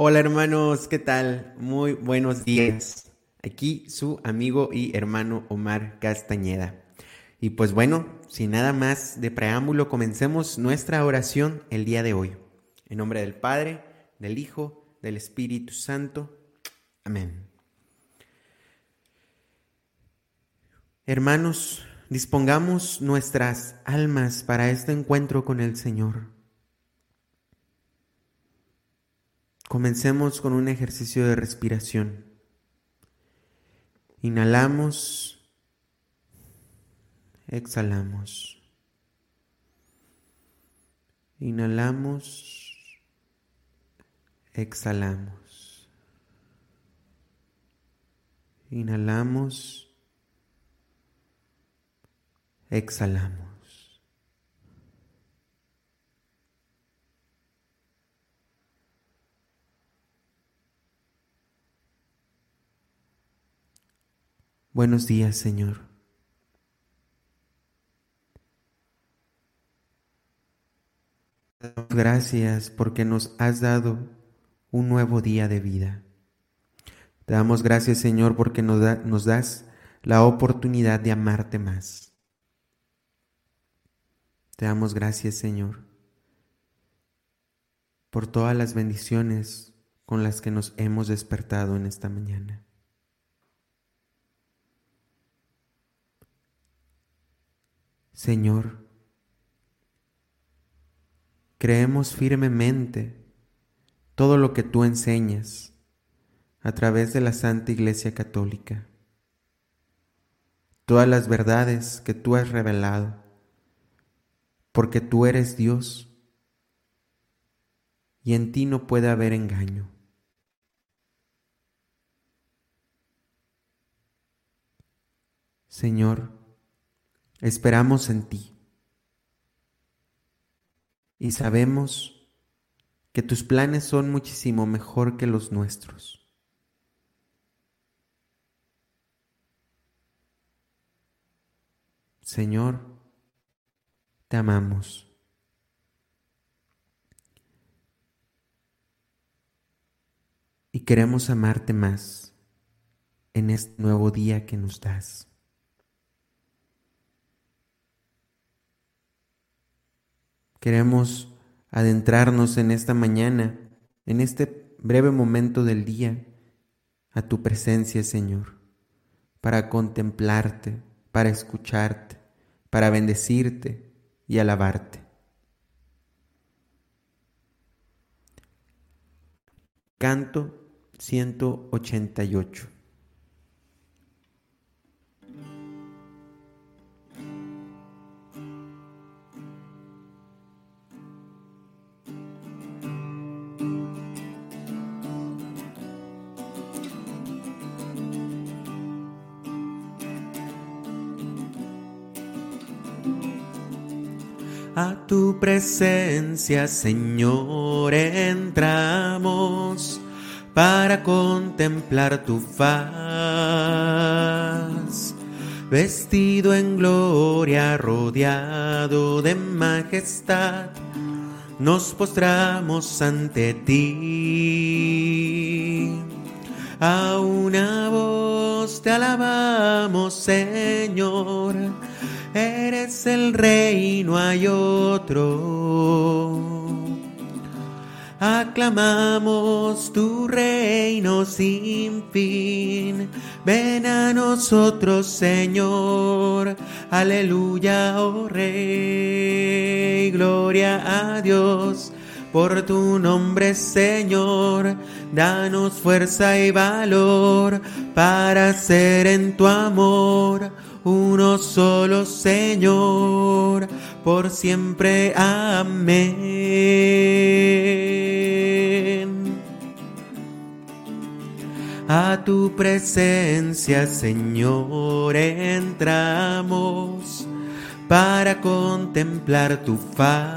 Hola hermanos, ¿qué tal? Muy buenos días. Aquí su amigo y hermano Omar Castañeda. Y pues bueno, sin nada más de preámbulo, comencemos nuestra oración el día de hoy. En nombre del Padre, del Hijo, del Espíritu Santo. Amén. Hermanos, dispongamos nuestras almas para este encuentro con el Señor. Comencemos con un ejercicio de respiración. Inhalamos, exhalamos. Inhalamos, exhalamos. Inhalamos, exhalamos. Buenos días, Señor. Gracias porque nos has dado un nuevo día de vida. Te damos gracias, Señor, porque nos, nos das la oportunidad de amarte más. Te damos gracias, Señor, por todas las bendiciones con las que nos hemos despertado en esta mañana. Señor, creemos firmemente todo lo que tú enseñas a través de la Santa Iglesia Católica, todas las verdades que tú has revelado, porque tú eres Dios y en ti no puede haber engaño. Señor, Esperamos en ti y sabemos que tus planes son muchísimo mejor que los nuestros. Señor, te amamos. Y queremos amarte más en este nuevo día que nos das. Queremos adentrarnos en esta mañana, en este breve momento del día, a tu presencia, Señor, para contemplarte, para escucharte, para bendecirte y alabarte. Canto 188. A tu presencia, Señor, entramos para contemplar tu faz. Vestido en gloria, rodeado de majestad, nos postramos ante ti. A una voz te alabamos, Señor eres el rey, no hay otro. Aclamamos tu reino sin fin. Ven a nosotros, Señor. Aleluya, oh Rey. Gloria a Dios por tu nombre, Señor. Danos fuerza y valor para ser en tu amor uno solo Señor, por siempre. Amén. A tu presencia, Señor, entramos para contemplar tu faz,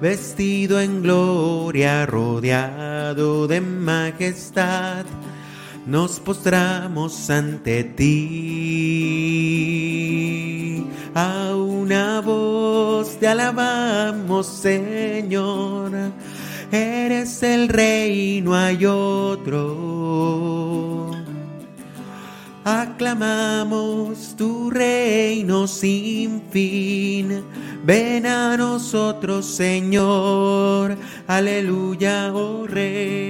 vestido en gloria, rodeado de majestad nos postramos ante ti. A una voz te alabamos, Señor. eres el rey, no hay otro. Aclamamos tu reino sin fin. Ven a nosotros, Señor. Aleluya, oh Rey.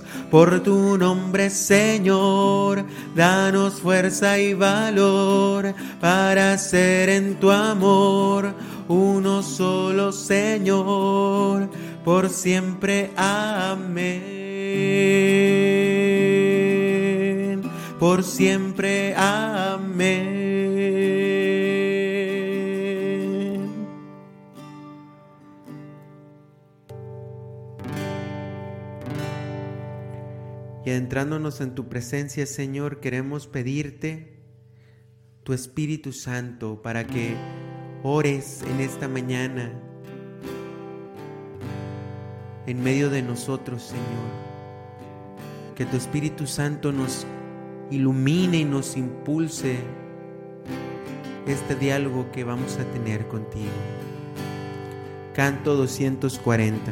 por tu nombre, Señor. Danos fuerza y valor para ser en tu amor uno solo, Señor, por siempre. Amén. Por siempre. Amén. Adentrándonos en tu presencia, Señor, queremos pedirte tu Espíritu Santo para que ores en esta mañana en medio de nosotros, Señor. Que tu Espíritu Santo nos ilumine y nos impulse este diálogo que vamos a tener contigo. Canto 240.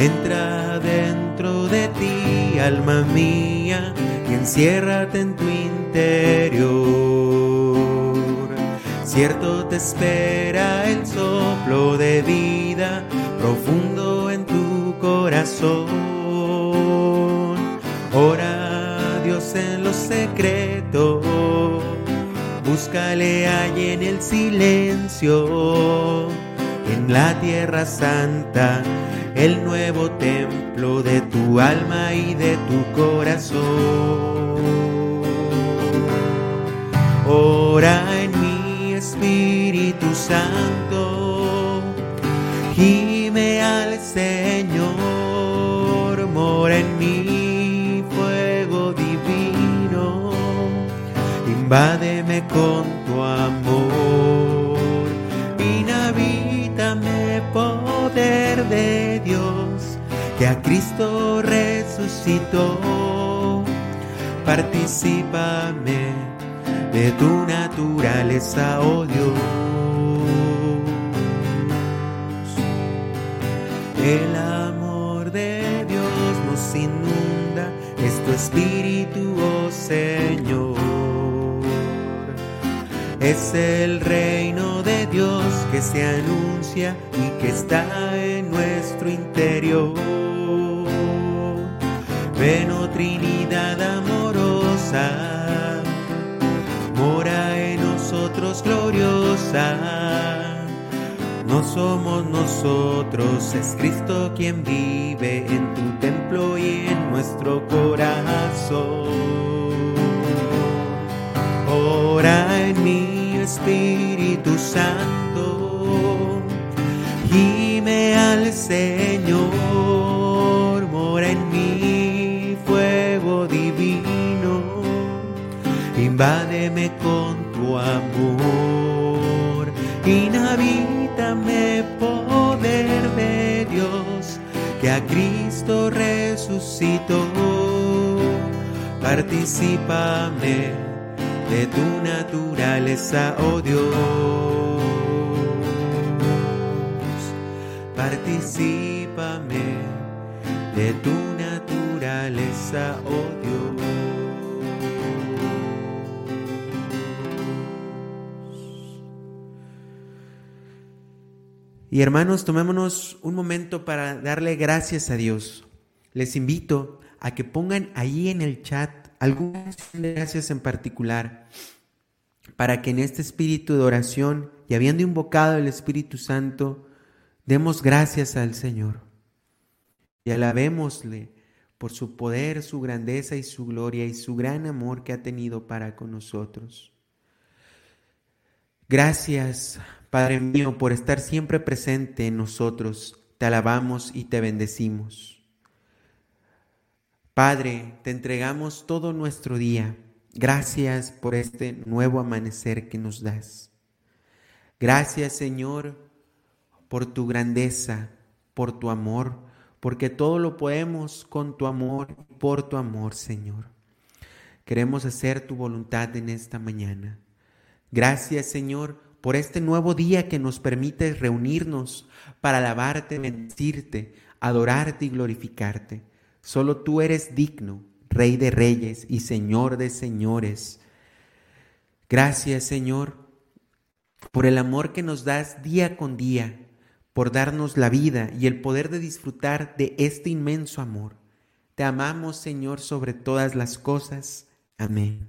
Entra dentro de ti, alma mía, y enciérrate en tu interior Cierto te espera el soplo de vida profundo en tu corazón. Ora a Dios en lo secreto, búscale allí en el silencio, en la tierra santa, el nuevo templo de tu alma y de tu corazón. Ora en Espíritu Santo, gime al Señor, mora en mí fuego divino, invádeme con tu amor, de Dios, que a Cristo resucitó, participame de tu naturaleza, oh Dios. El amor de Dios nos inunda, es tu espíritu, oh Señor. Es el reino se anuncia y que está en nuestro interior. Ven, Trinidad amorosa gloriosa. No somos nosotros, es Cristo quien vive en tu templo y en nuestro corazón. Ora en mi Espíritu Santo, al Señor, mora en mi fuego divino, invádeme con amor. Inhabítame poder de Dios que a Cristo resucitó. Participame de tu naturaleza, oh Dios. Participame de tu naturaleza, oh Dios. Y hermanos, tomémonos un momento para darle gracias a Dios. Les invito a que pongan ahí en el chat algunas gracias en particular para que en este espíritu de oración y habiendo invocado el Espíritu Santo, demos gracias al Señor y alabémosle por su poder, su grandeza y su gloria y su gran amor que ha tenido para con nosotros. Gracias, Padre mío, por estar siempre presente en nosotros. Te alabamos y te bendecimos. Padre, te entregamos todo nuestro día. Gracias por este nuevo amanecer que nos das. Gracias, Señor, por tu grandeza, por tu amor, porque todo lo podemos con tu amor por tu amor, Señor. Queremos hacer tu voluntad en esta mañana. Gracias, Señor, por este nuevo día que nos permite reunirnos para alabarte, bendecirte, adorarte y glorificarte. Solo tú eres digno, Rey de reyes y Señor de señores. Gracias, Señor, por el amor que nos das día con día, por darnos la vida y el poder de disfrutar de este inmenso amor. Te amamos, Señor, sobre todas las cosas. Amén.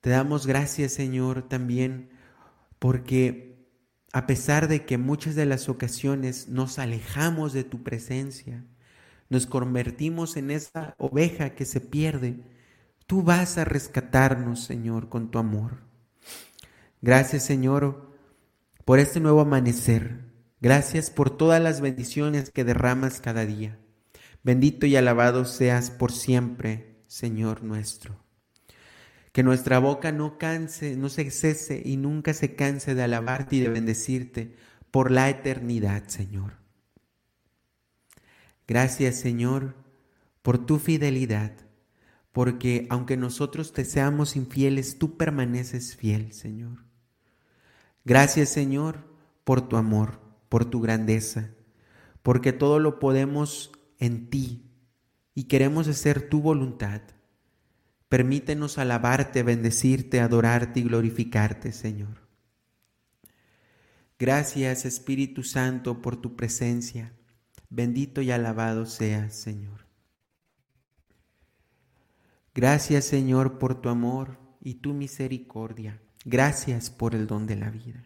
Te damos gracias, Señor, también porque a pesar de que muchas de las ocasiones nos alejamos de tu presencia, nos convertimos en esa oveja que se pierde, tú vas a rescatarnos, Señor, con tu amor. Gracias, Señor, por este nuevo amanecer. Gracias por todas las bendiciones que derramas cada día. Bendito y alabado seas por siempre, Señor nuestro. Que nuestra boca no canse, no se cese y nunca se canse de alabarte y de bendecirte por la eternidad, Señor. Gracias, Señor, por tu fidelidad, porque aunque nosotros te seamos infieles, tú permaneces fiel, Señor. Gracias, Señor, por tu amor, por tu grandeza, porque todo lo podemos en ti y queremos hacer tu voluntad. Permítenos alabarte, bendecirte, adorarte y glorificarte, Señor. Gracias, Espíritu Santo, por tu presencia. Bendito y alabado seas, Señor. Gracias, Señor, por tu amor y tu misericordia. Gracias por el don de la vida.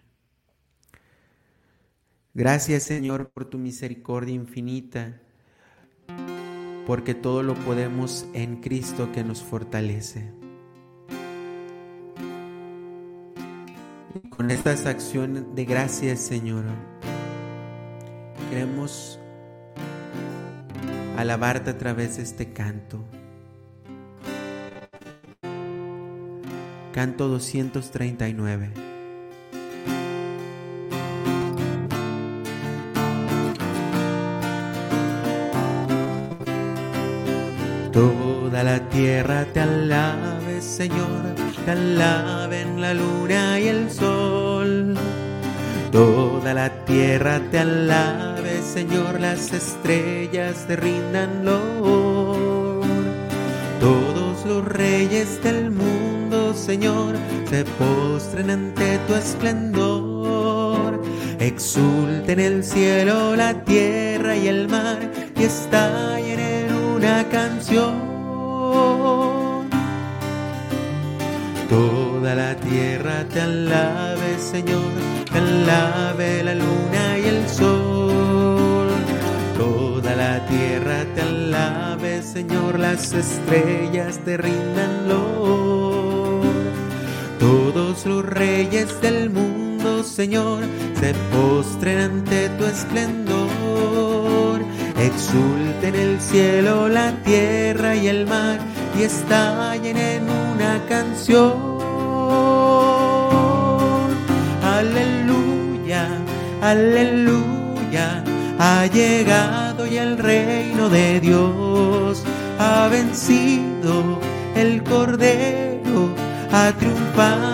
Gracias, Señor, por tu misericordia infinita porque todo lo podemos en Cristo que nos fortalece. con estas acciones de gracias, Señor, queremos alabarte a través de este canto. Canto 239. Toda la tierra te alabe, Señor, te alaben la luna y el sol. Toda la tierra te alabe, Señor, las estrellas te rindan lor. Todos los reyes del Señor, se postren ante tu esplendor. Exulten el cielo, la tierra y el mar, y estallen en una canción. Toda la tierra te alabe, Señor, te alabe la luna y el sol. Toda la tierra te alabe, Señor, las estrellas te rindan lor. Todos los reyes del mundo, Señor, se postren ante tu esplendor Exulten el cielo, la tierra y el mar y estallen en una canción. Aleluya, aleluya, ha llegado y el reino de Dios ha vencido el cordero, ha triunfado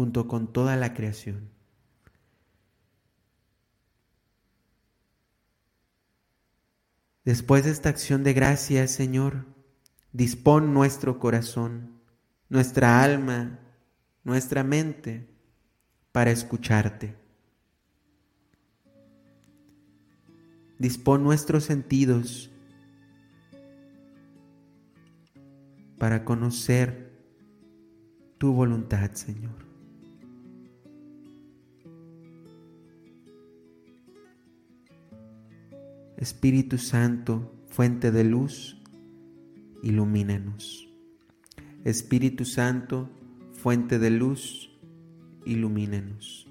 Junto con toda la creación. Después de esta acción de gracias, Señor, dispón nuestro corazón, nuestra alma, nuestra mente para escucharte. Dispón nuestros sentidos para conocer tu voluntad, Señor. Espíritu Santo, fuente de luz, ilumínanos. Espíritu Santo, fuente de luz, ilumínanos.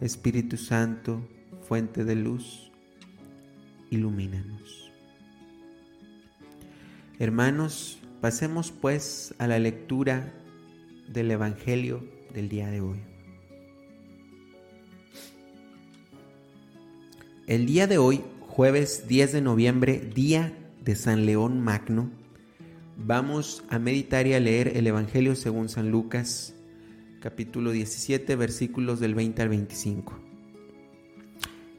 Espíritu Santo, fuente de luz, ilumínanos. Hermanos, pasemos pues a la lectura del Evangelio del día de hoy. El día de hoy, jueves 10 de noviembre, día de San León Magno, vamos a meditar y a leer el Evangelio según San Lucas, capítulo 17, versículos del 20 al 25.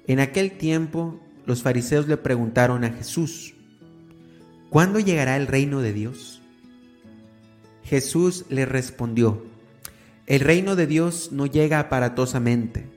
En aquel tiempo, los fariseos le preguntaron a Jesús, ¿Cuándo llegará el reino de Dios? Jesús le respondió, el reino de Dios no llega aparatosamente.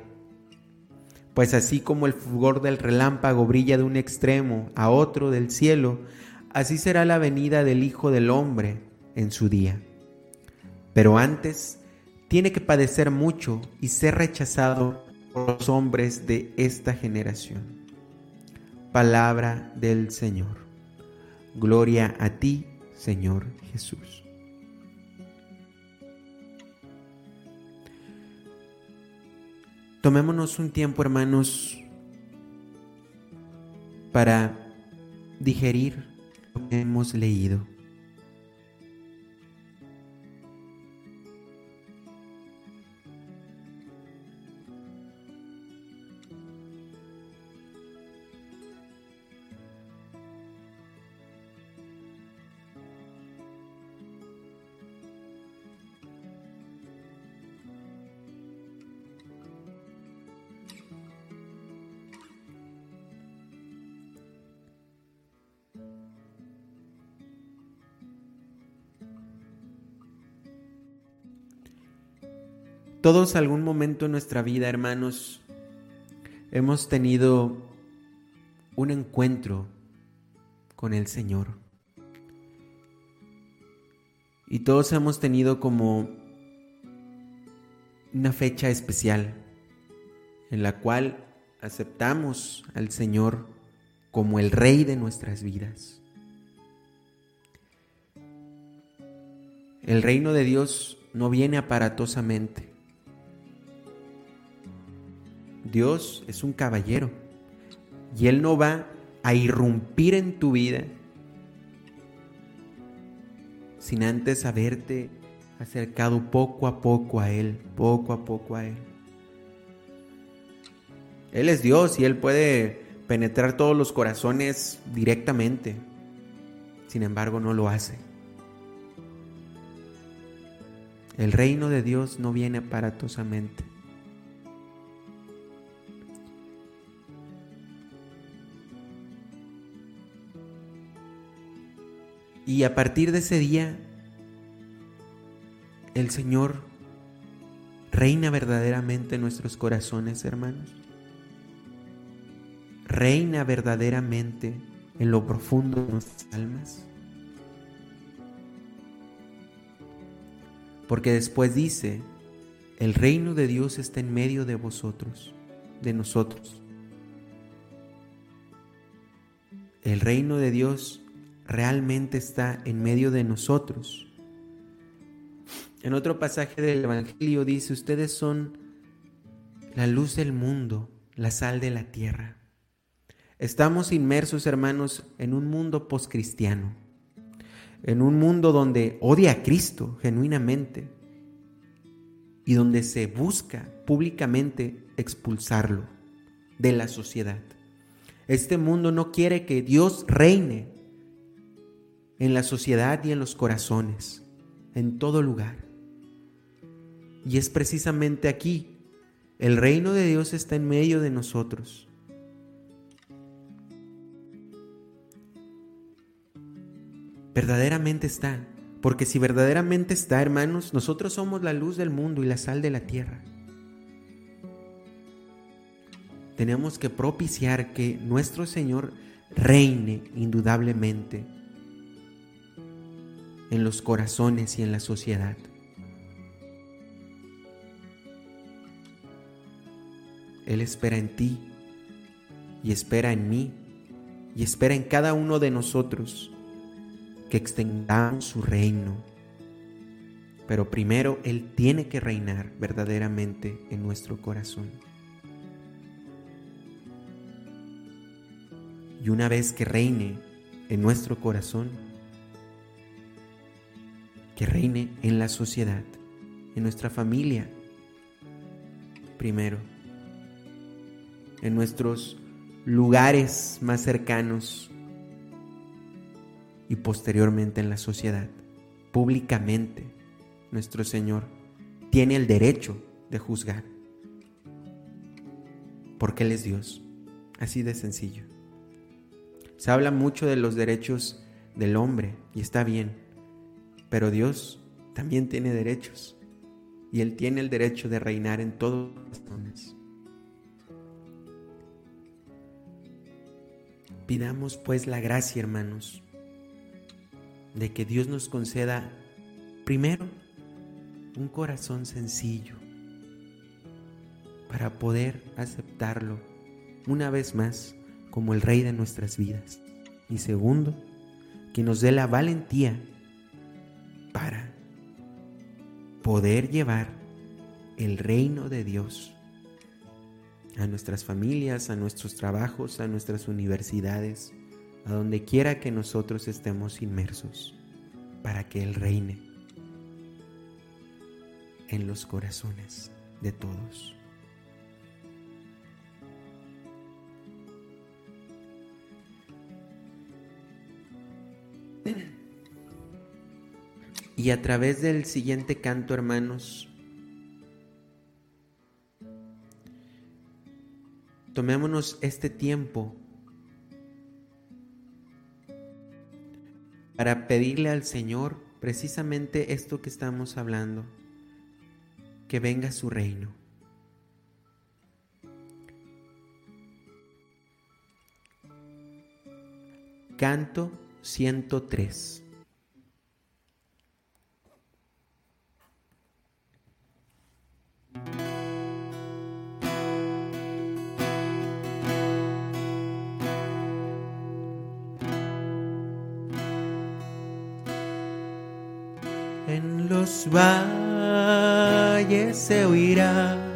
Pues así como el fulgor del relámpago brilla de un extremo a otro del cielo, así será la venida del Hijo del Hombre en su día. Pero antes tiene que padecer mucho y ser rechazado por los hombres de esta generación. Palabra del Señor. Gloria a ti, Señor Jesús. Tomémonos un tiempo, hermanos, para digerir lo que hemos leído. Todos algún momento en nuestra vida, hermanos, hemos tenido un encuentro con el Señor. Y todos hemos tenido como una fecha especial en la cual aceptamos al Señor como el Rey de nuestras vidas. El reino de Dios no viene aparatosamente. Dios es un caballero y Él no va a irrumpir en tu vida sin antes haberte acercado poco a poco a Él, poco a poco a Él. Él es Dios y Él puede penetrar todos los corazones directamente. Sin embargo, no lo hace. El reino de Dios no viene aparatosamente. Y a partir de ese día, el Señor reina verdaderamente en nuestros corazones, hermanos. Reina verdaderamente en lo profundo de nuestras almas. Porque después dice, el reino de Dios está en medio de vosotros, de nosotros. El reino de Dios realmente está en medio de nosotros. En otro pasaje del Evangelio dice, ustedes son la luz del mundo, la sal de la tierra. Estamos inmersos, hermanos, en un mundo poscristiano, en un mundo donde odia a Cristo genuinamente y donde se busca públicamente expulsarlo de la sociedad. Este mundo no quiere que Dios reine en la sociedad y en los corazones, en todo lugar. Y es precisamente aquí, el reino de Dios está en medio de nosotros. Verdaderamente está, porque si verdaderamente está, hermanos, nosotros somos la luz del mundo y la sal de la tierra. tenemos que propiciar que nuestro Señor reine indudablemente en los corazones y en la sociedad. Él espera en ti y espera en mí y espera en cada uno de nosotros que extendamos su reino. Pero primero Él tiene que reinar verdaderamente en nuestro corazón. y una vez que reine en nuestro corazón, que reine en la sociedad, en nuestra familia, primero, en nuestros lugares más cercanos y posteriormente en la sociedad, públicamente, nuestro Señor tiene el derecho de juzgar, porque Él es Dios, así de sencillo. Se habla mucho de los derechos del hombre y está bien, pero Dios también tiene derechos y Él tiene el derecho de reinar en todos los hombres. Pidamos pues la gracia, hermanos, de que Dios nos conceda primero un corazón sencillo para poder aceptarlo una vez más como el Rey de nuestras vidas. Y segundo, que nos dé la valentía poder llevar el reino de Dios a nuestras familias, a nuestros trabajos, a nuestras universidades, a donde quiera que nosotros estemos inmersos, para que Él reine en los corazones de todos. Y a través del siguiente canto, hermanos, tomémonos este tiempo para pedirle al Señor precisamente esto que estamos hablando, que venga su reino. Canto 103. En los valles se oirá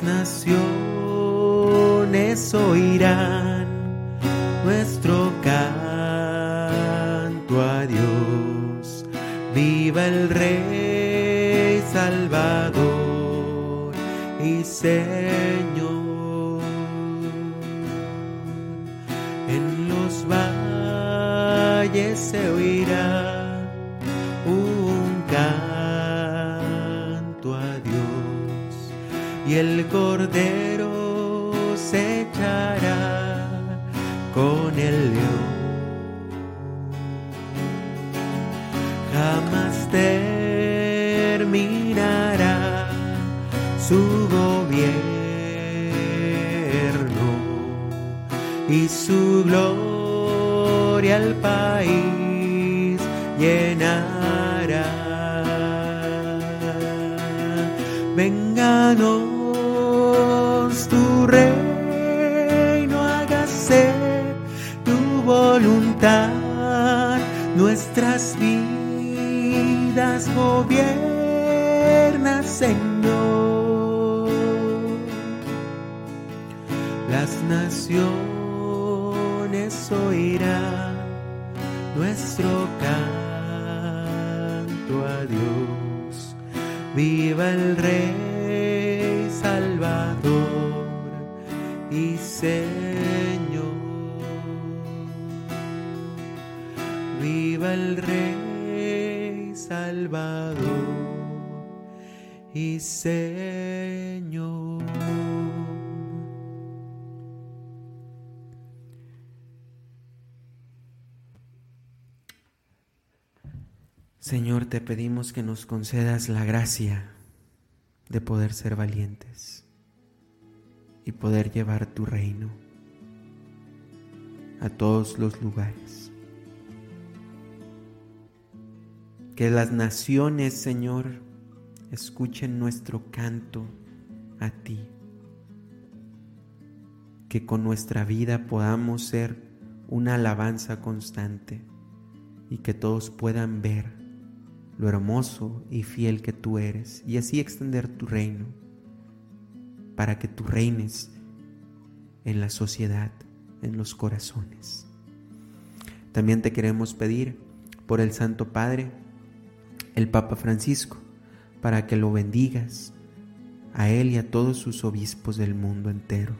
naciones oirán nuestro canto a Dios. Viva el Rey Salvador y Señor. El Cordero se echará con el león. Jamás terminará su gobierno y su gloria al país llenará. Vénganos nuestras vidas gobierna, Señor. Las naciones oirán nuestro canto a Dios. Viva el Rey y Señor. Señor, te pedimos que nos concedas la gracia de poder ser valientes y poder llevar tu reino a todos los lugares. Que las naciones, Señor, escuchen nuestro canto a ti. Que con nuestra vida podamos ser una alabanza constante y que todos puedan ver lo hermoso y fiel que tú eres y así extender tu reino para que tú reines en la sociedad, en los corazones. También te queremos pedir por el Santo Padre, el Papa Francisco, para que lo bendigas a él y a todos sus obispos del mundo entero.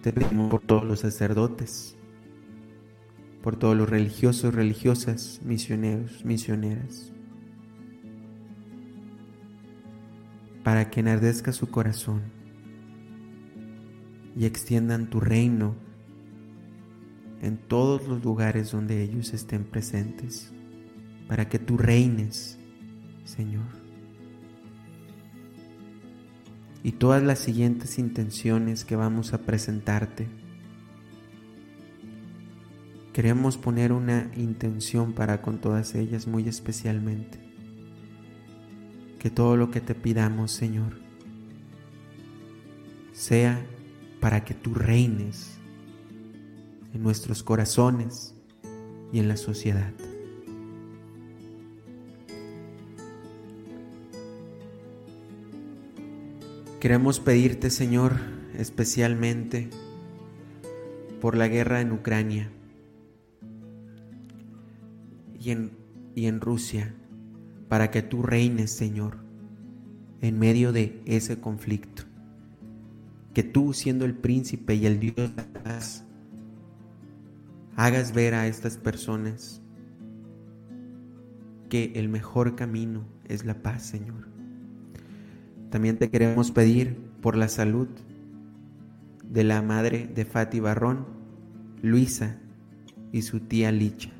Te pedimos por todos los sacerdotes, por todos los religiosos, religiosas, misioneros, misioneras, para que enardezca su corazón y extiendan tu reino en todos los lugares donde ellos estén presentes, para que tú reines, Señor. Y todas las siguientes intenciones que vamos a presentarte, Queremos poner una intención para con todas ellas muy especialmente. Que todo lo que te pidamos, Señor, sea para que tú reines en nuestros corazones y en la sociedad. Queremos pedirte, Señor, especialmente por la guerra en Ucrania y en, Rusia, para que tú reines, Señor, en medio de ese conflicto. Que tú, siendo el príncipe y el Dios de la paz, hagas ver a estas personas que el mejor camino es la paz, Señor. También te queremos pedir por la salud de la madre de Fati Barrón, Luisa y su tía Licha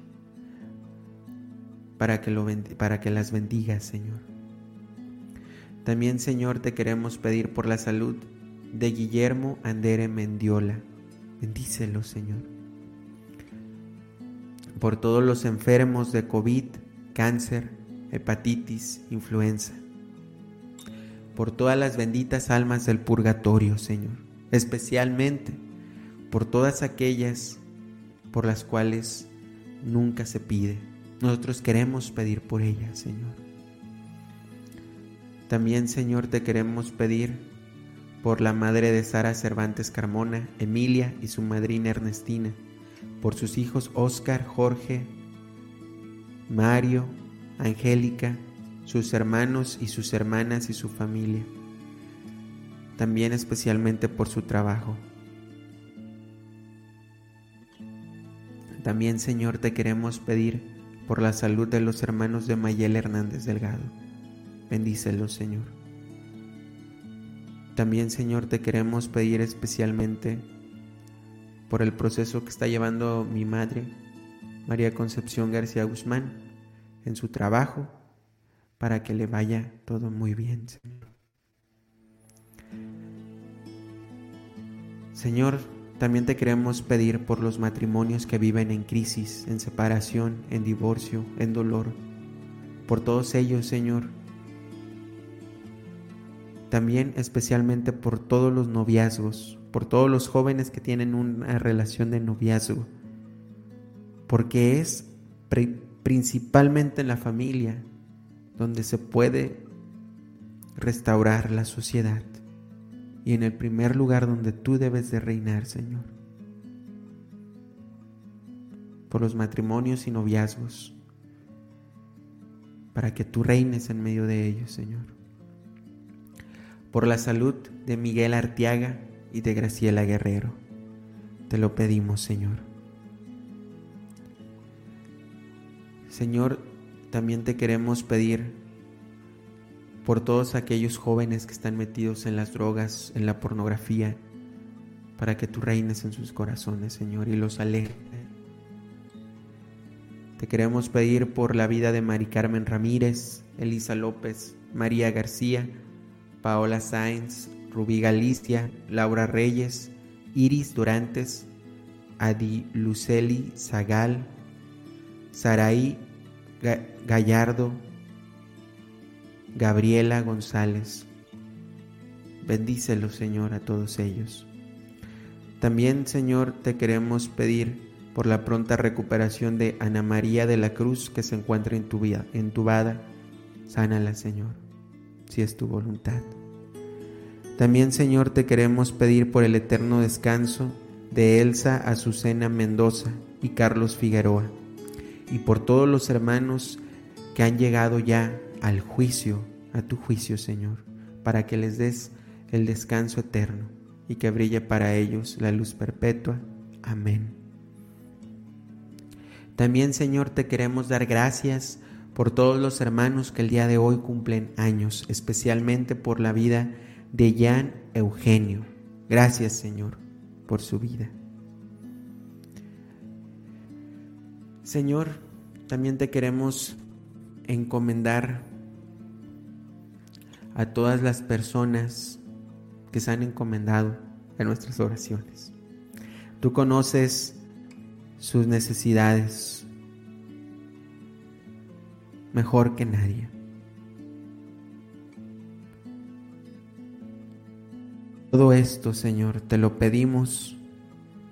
para que, las bendigas, Señor. También, Señor, te queremos pedir por la salud de Guillermo Andere Mendiola. Bendícelo, Señor. Por todos los enfermos de COVID, cáncer, hepatitis, influenza. Por todas las benditas almas del purgatorio, Señor. Especialmente por todas aquellas por las cuales nunca se pide nosotros queremos pedir por ella, Señor. También, Señor, te queremos pedir por la madre de Sara Cervantes Carmona, Emilia y su madrina Ernestina, por sus hijos Óscar, Jorge, Mario, Angélica, sus hermanos y sus hermanas y su familia. También especialmente por su trabajo. También, Señor, te queremos pedir por la salud de los hermanos de Mayel Hernández Delgado. Bendícelos, Señor. También, Señor, te queremos pedir especialmente por el proceso que está llevando mi madre, María Concepción García Guzmán, en su trabajo, para que le vaya todo muy bien, Señor. Señor, también te queremos pedir por los matrimonios que viven en crisis, en separación, en divorcio, en dolor. Por todos ellos, Señor. También especialmente por todos los noviazgos, por todos los jóvenes que tienen una relación de noviazgo. Porque es principalmente en la familia donde se puede restaurar la sociedad y en el primer lugar donde tú debes de reinar, Señor. Por los matrimonios y noviazgos, para que tú reines en medio de ellos, Señor. Por la salud de Miguel Artiaga y de Graciela Guerrero, te lo pedimos, Señor. Señor, también te queremos pedir por todos aquellos jóvenes que están metidos en las drogas, en la pornografía, para que tú reines en sus corazones, Señor, y los alejes. Te queremos pedir por la vida de Mari Carmen Ramírez, Elisa López, María García, Paola Sáenz, Rubí Galicia, Laura Reyes, Iris Durantes, Adi Luceli Zagal, Saraí Gallardo, Gabriela González. Bendícelo, Señor, a todos ellos. También, Señor, te queremos pedir por la pronta recuperación de Ana María de la Cruz que se encuentra entubada. Sánala, Señor, si es tu voluntad. También, Señor, te queremos pedir por el eterno descanso de Elsa Azucena Mendoza y Carlos Figueroa, y por todos los hermanos que han llegado ya al juicio, a tu juicio, Señor, para que les des el descanso eterno y que brille para ellos la luz perpetua. Amén. También, Señor, te queremos dar gracias por todos los hermanos que el día de hoy cumplen años, especialmente por la vida de Jan Eugenio. Gracias, Señor, por su vida. Señor, también te queremos encomendar a todas las personas que se han encomendado en nuestras oraciones. Tú conoces sus necesidades mejor que nadie. Todo esto, Señor, te lo pedimos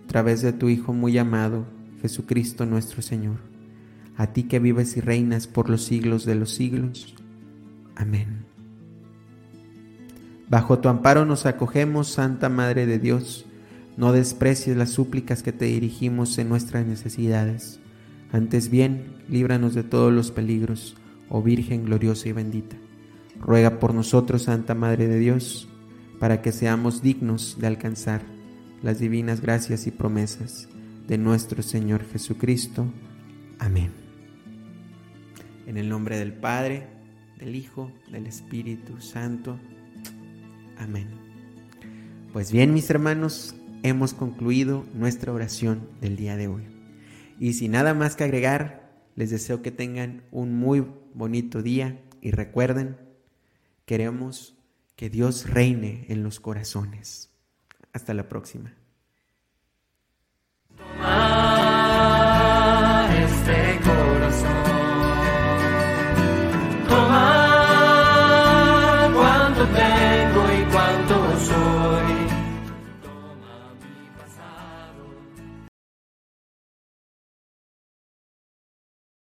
a través de tu Hijo muy amado, Jesucristo nuestro Señor, a ti que vives y reinas por los siglos de los siglos. Amén. Bajo tu amparo nos acogemos, Santa Madre de Dios. No desprecies las súplicas que te dirigimos en nuestras necesidades. Antes bien, líbranos de todos los peligros, oh Virgen gloriosa y bendita. Ruega por nosotros, Santa Madre de Dios, para que seamos dignos de alcanzar las divinas gracias y promesas de nuestro Señor Jesucristo. Amén. En el nombre del Padre, del Hijo, del Espíritu Santo. Amén. Pues bien, mis hermanos, hemos concluido nuestra oración del día de hoy. Y sin nada más que agregar, les deseo que tengan un muy bonito día y recuerden, queremos que Dios reine en los corazones. Hasta la próxima.